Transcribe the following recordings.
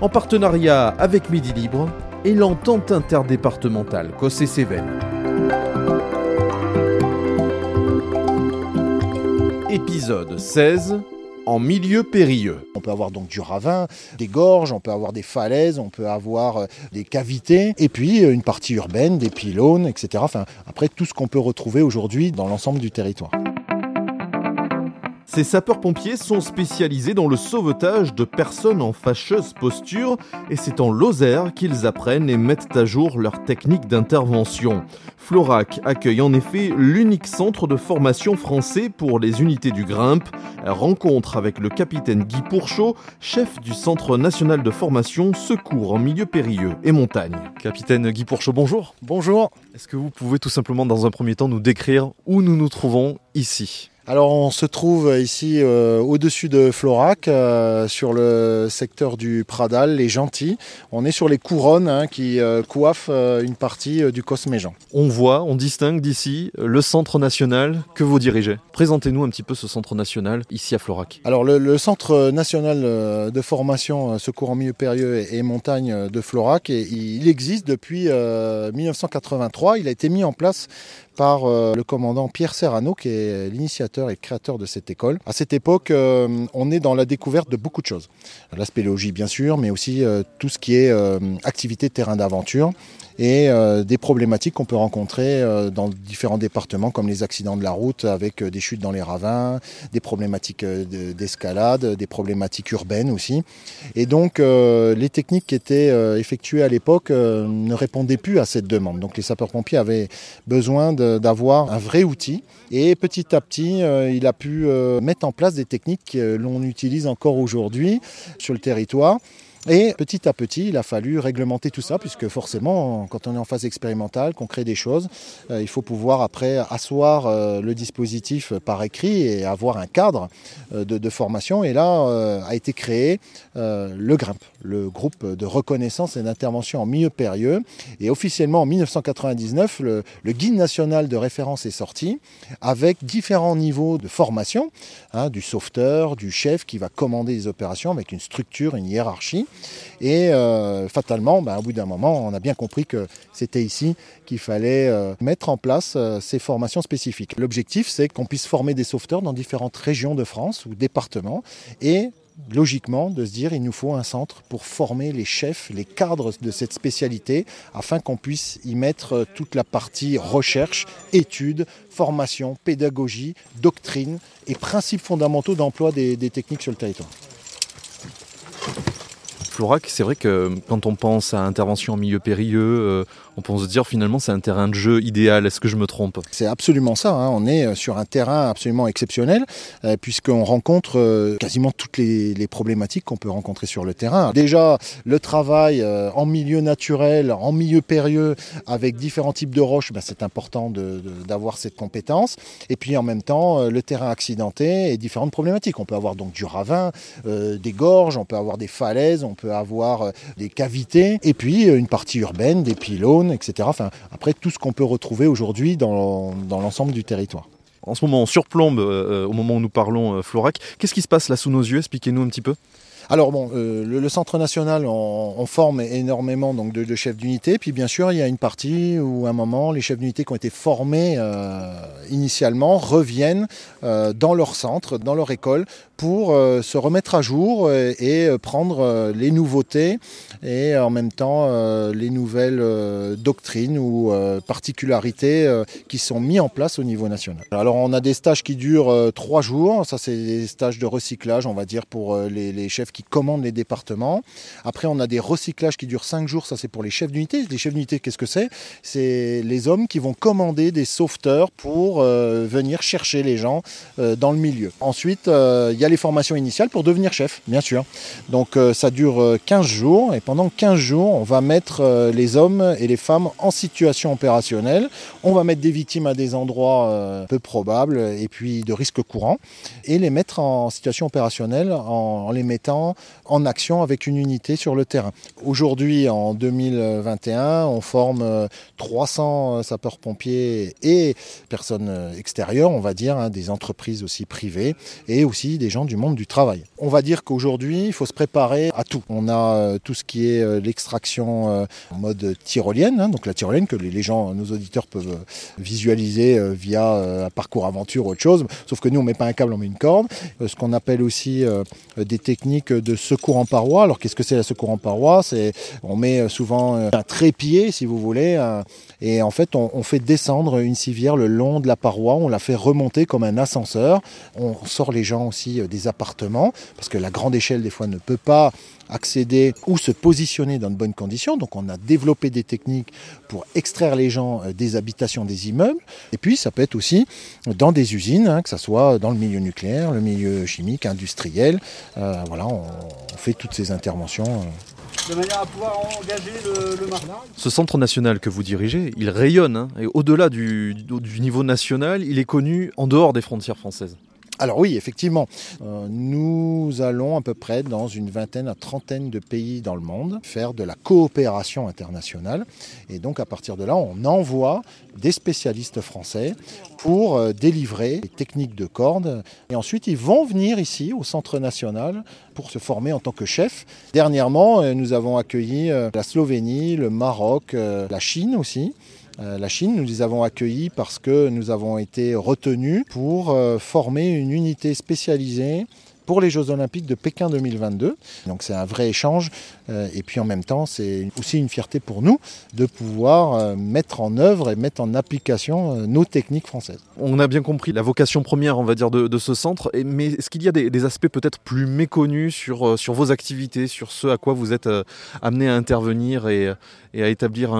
en partenariat avec Midi Libre et l'entente interdépartementale Cossé-Cévennes. Épisode 16 en milieu périlleux. On peut avoir donc du ravin, des gorges, on peut avoir des falaises, on peut avoir euh, des cavités, et puis euh, une partie urbaine, des pylônes, etc. Enfin, après tout ce qu'on peut retrouver aujourd'hui dans l'ensemble du territoire. Ces sapeurs-pompiers sont spécialisés dans le sauvetage de personnes en fâcheuse posture et c'est en Lozère qu'ils apprennent et mettent à jour leurs techniques d'intervention. Florac accueille en effet l'unique centre de formation français pour les unités du Grimpe. Rencontre avec le capitaine Guy Pourchaud, chef du Centre national de formation secours en milieu périlleux et montagne. Capitaine Guy Pourchaud, bonjour. Bonjour. Est-ce que vous pouvez tout simplement dans un premier temps nous décrire où nous nous trouvons ici? Alors on se trouve ici euh, au-dessus de Florac, euh, sur le secteur du Pradal, les Gentils. On est sur les couronnes hein, qui euh, coiffent une partie du Cosméjean. On voit, on distingue d'ici le centre national que vous dirigez. Présentez-nous un petit peu ce centre national ici à Florac. Alors le, centre national de formation secours en milieu périlleux et, montagne de Florac, il existe depuis 1983. Il a été mis en place par euh, le commandant Pierre Serrano, qui est l'initiateur et créateur de cette école. À cette époque, euh, on est dans la découverte de beaucoup de choses. La spéléologie, bien sûr, mais aussi euh, tout ce qui est activité de terrain d'aventure et des problématiques qu'on peut rencontrer dans différents départements comme les accidents de la route avec des chutes dans les ravins, des problématiques d'escalade, des problématiques urbaines aussi. Et donc les techniques qui étaient effectuées à l'époque ne répondaient plus à cette demande. Donc les sapeurs-pompiers avaient besoin d'avoir un vrai outil et petit à petit il a pu mettre en place des techniques que l'on utilise encore aujourd'hui sur le territoire. Et petit à petit, il a fallu réglementer tout ça, puisque forcément, quand on est en phase expérimentale, qu'on crée des choses, euh, il faut pouvoir après asseoir euh, le dispositif par écrit et avoir un cadre euh, de, formation. Et là a été créé le GRIMP, le groupe de reconnaissance et d'intervention en milieu périlleux. Et officiellement en 1999, le, guide national de référence est sorti avec différents niveaux de formation, hein, du sauveteur, du chef qui va commander les opérations avec une structure, une hiérarchie. Et euh, fatalement, ben, au bout d'un moment, on a bien compris que c'était ici qu'il fallait euh, mettre en place euh, ces formations spécifiques. L'objectif, c'est qu'on puisse former des sauveteurs dans différentes régions de France ou départements et logiquement de se dire il nous faut un centre pour former les chefs, les cadres de cette spécialité, afin qu'on puisse y mettre toute la partie recherche, études, formation, pédagogie, doctrine et principes fondamentaux d'emploi des techniques sur le territoire. Florac, c'est vrai que quand on pense à intervention en milieu périlleux, euh, on peut se dire finalement c'est un terrain de jeu idéal. Est-ce que je me trompe? C'est absolument ça. Hein. On est euh, sur un terrain absolument exceptionnel euh, puisqu'on rencontre quasiment toutes les, problématiques qu'on peut rencontrer sur le terrain. Déjà, le travail en milieu naturel, en milieu périlleux, avec différents types de roches, ben, c'est important d'avoir cette compétence. Et puis en même temps, le terrain accidenté et différentes problématiques. On peut avoir donc du ravin, des gorges, on peut avoir des falaises, on peut avoir euh, des cavités, et puis euh, une partie urbaine, des pylônes, etc. Enfin, après, tout ce qu'on peut retrouver aujourd'hui dans, l'ensemble du territoire. En ce moment, on surplombe, euh, au moment où nous parlons, Florac. Qu'est-ce qui se passe là sous nos yeux? Expliquez-nous un petit peu. Alors bon, euh, le, centre national, on, forme énormément donc de, chefs d'unité. Puis bien sûr, il y a une partie où à un moment, les chefs d'unité qui ont été formés euh, initialement reviennent euh, dans leur centre, dans leur école, pour se remettre à jour et, prendre les nouveautés et en même temps les nouvelles doctrines ou particularités qui sont mis en place au niveau national. Alors on a des stages qui durent trois jours. Ça, c'est des stages de recyclage, on va dire, pour les, chefs qui commandent les départements. Après, on a des recyclages qui durent 5 jours, ça c'est pour les chefs d'unité. Les chefs d'unité, qu'est-ce que c'est? C'est les hommes qui vont commander des sauveteurs pour euh, venir chercher les gens euh, dans le milieu. Ensuite, euh, il y a les formations initiales pour devenir chef, bien sûr. Donc ça dure 15 jours et pendant 15 jours, on va mettre les hommes et les femmes en situation opérationnelle. On va mettre des victimes à des endroits peu probables et puis de risques courants et les mettre en situation opérationnelle en, les mettant en action avec une unité sur le terrain. Aujourd'hui, en 2021, on forme 300 sapeurs-pompiers et personnes extérieures, on va dire, hein, des entreprises aussi privées et aussi des gens du monde du travail. On va dire qu'aujourd'hui, il faut se préparer à tout. On a euh, tout ce qui est euh, l'extraction euh, en mode tyrolienne, hein, donc la tyrolienne que les gens, nos auditeurs peuvent visualiser via un parcours aventure ou autre chose, sauf que nous on met pas un câble, on met une corde. Ce qu'on appelle aussi des techniques de secours en paroi. Alors qu'est-ce que c'est la secours en paroi? C'est on met souvent un trépied, si vous voulez, et en fait on, on fait descendre une civière le long de la paroi, on la fait remonter comme un ascenseur. On sort les gens aussi des appartements parce que la grande échelle des fois ne peut pas accéder ou se positionner dans de bonnes conditions. Donc on a développé des techniques pour extraire les gens euh, des habitations des immeubles. Et puis ça peut être aussi dans des usines, hein, que ce soit dans le milieu nucléaire, le milieu chimique, industriel. Euh, voilà, on, fait toutes ces interventions. Euh. de manière à pouvoir engager le, le Ce centre national que vous dirigez, il rayonne, hein, et au-delà du, niveau national, il est connu en dehors des frontières françaises. Alors oui, effectivement, euh, nous allons à peu près dans une vingtaine à trentaine de pays dans le monde faire de la coopération internationale. Et donc à partir de là, on envoie des spécialistes français pour euh, délivrer les techniques de corde. Et ensuite, ils vont venir ici au Centre national pour se former en tant que chef. Dernièrement, euh, nous avons accueilli la Slovénie, le Maroc, la Chine aussi. Euh, la Chine. Nous les avons accueillis parce que nous avons été retenus pour euh, former une unité spécialisée pour les Jeux Olympiques de Pékin 2022. Donc c'est un vrai échange et puis en même temps c'est aussi une fierté pour nous de pouvoir euh, mettre en œuvre et mettre en application euh, nos techniques françaises. On a bien compris la vocation première on va dire de, ce centre, mais est-ce qu'il y a des, aspects peut-être plus méconnus sur, sur vos activités, sur ce à quoi vous êtes amené à intervenir et, à établir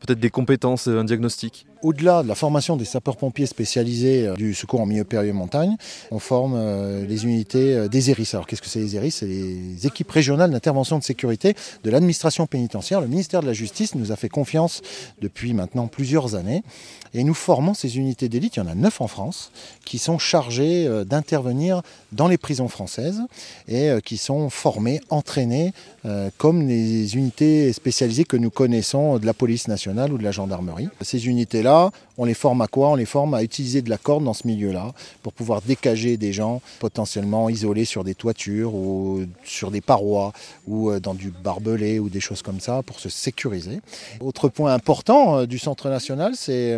peut-être des compétences, un diagnostic? Au-delà de la formation des sapeurs-pompiers spécialisés euh, du secours en milieu périlleux montagne, on forme euh, les unités euh, des ERIS. Alors qu'est-ce que c'est les ERIS? C'est les équipes régionales d'intervention de sécurité de l'administration pénitentiaire. Le ministère de la Justice nous a fait confiance depuis maintenant plusieurs années et nous formons ces unités d'élite, il y en a neuf en France, qui sont chargées d'intervenir dans les prisons françaises et qui sont formées, entraînées comme les unités spécialisées que nous connaissons de la police nationale ou de la gendarmerie. Ces unités-là on les forme à quoi? On les forme à utiliser de la corde dans ce milieu-là pour pouvoir décager des gens potentiellement isolés sur des toitures ou sur des parois ou euh, du barbelé ou des choses comme ça pour se sécuriser. Autre point important euh, du Centre national, c'est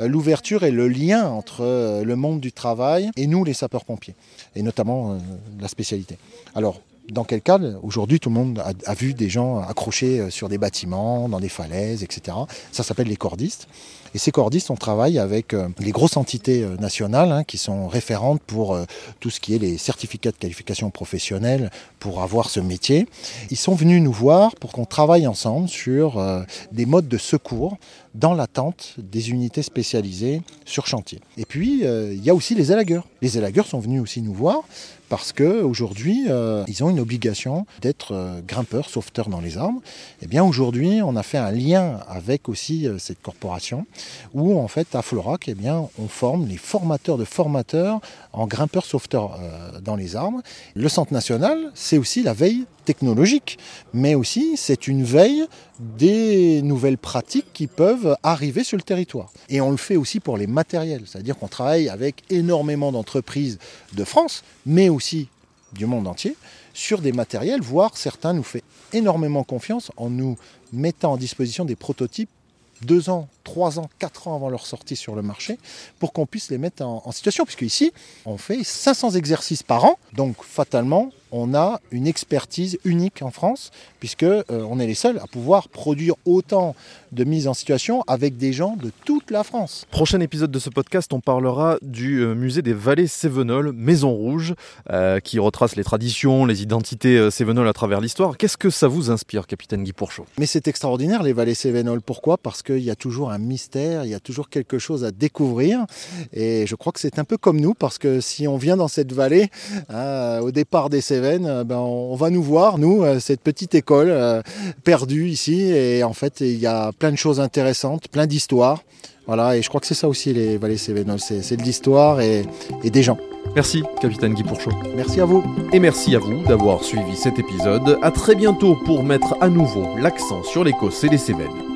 euh, l'ouverture et le lien entre le monde du travail et nous, les sapeurs-pompiers, et notamment la spécialité. Alors, dans quel cas Aujourd'hui, tout le monde a, vu des gens accrochés sur des bâtiments, dans des falaises, etc. Ça s'appelle les cordistes. Et ces cordistes, on travaille avec euh, les grosses entités euh, nationales hein, qui sont référentes pour euh, tout ce qui est les certificats de qualification professionnelle pour avoir ce métier. Ils sont venus nous voir pour qu'on travaille ensemble sur des modes de secours dans l'attente des unités spécialisées sur chantier. Et puis, il y a aussi les élagueurs. Les élagueurs sont venus aussi nous voir parce qu'aujourd'hui, euh, ils ont une obligation d'être grimpeurs, sauveteurs dans les arbres. Et eh bien aujourd'hui, on a fait un lien avec aussi cette corporation où en fait à Florac, eh bien, on forme les formateurs de formateurs en grimpeurs sauveteurs dans les arbres. Le Centre national, c'est aussi la veille technologique, mais aussi c'est une veille des nouvelles pratiques qui peuvent arriver sur le territoire. Et on le fait aussi pour les matériels, c'est-à-dire qu'on travaille avec énormément d'entreprises de France, mais aussi du monde entier, sur des matériels, voire certains nous font énormément confiance en nous mettant en disposition des prototypes deux ans 3 ans, 4 ans avant leur sortie sur le marché, pour qu'on puisse les mettre en, en situation. Puisque ici, on fait 500 exercices par an, donc fatalement, on a une expertise unique en France, puisque euh, on est les seuls à pouvoir produire autant de mises en situation avec des gens de toute la France. Prochain épisode de ce podcast, on parlera du euh, musée des vallées Cévenol, Maison Rouge, euh, qui retrace les traditions, les identités euh, Cévenol à travers l'histoire. Qu'est-ce que ça vous inspire, capitaine Guy Pourchaud? Mais c'est extraordinaire les vallées Cévenol. Pourquoi? Parce qu'il y a toujours un mystère, il y a toujours quelque chose à découvrir. Et je crois que c'est un peu comme nous, parce que si on vient dans cette vallée, hein, au départ des Cévennes, ben, on va nous voir, nous, euh, cette petite école euh, perdue ici. Et en fait, il y a plein de choses intéressantes, plein d'histoires. Voilà, et je crois que c'est ça aussi les vallées Cévenol, c'est de l'histoire et, et des gens. Merci, capitaine Guy Pourchaud. Merci à vous. Et merci à vous d'avoir suivi cet épisode. À très bientôt pour mettre à nouveau l'accent sur l'Écosse et les Cévennes.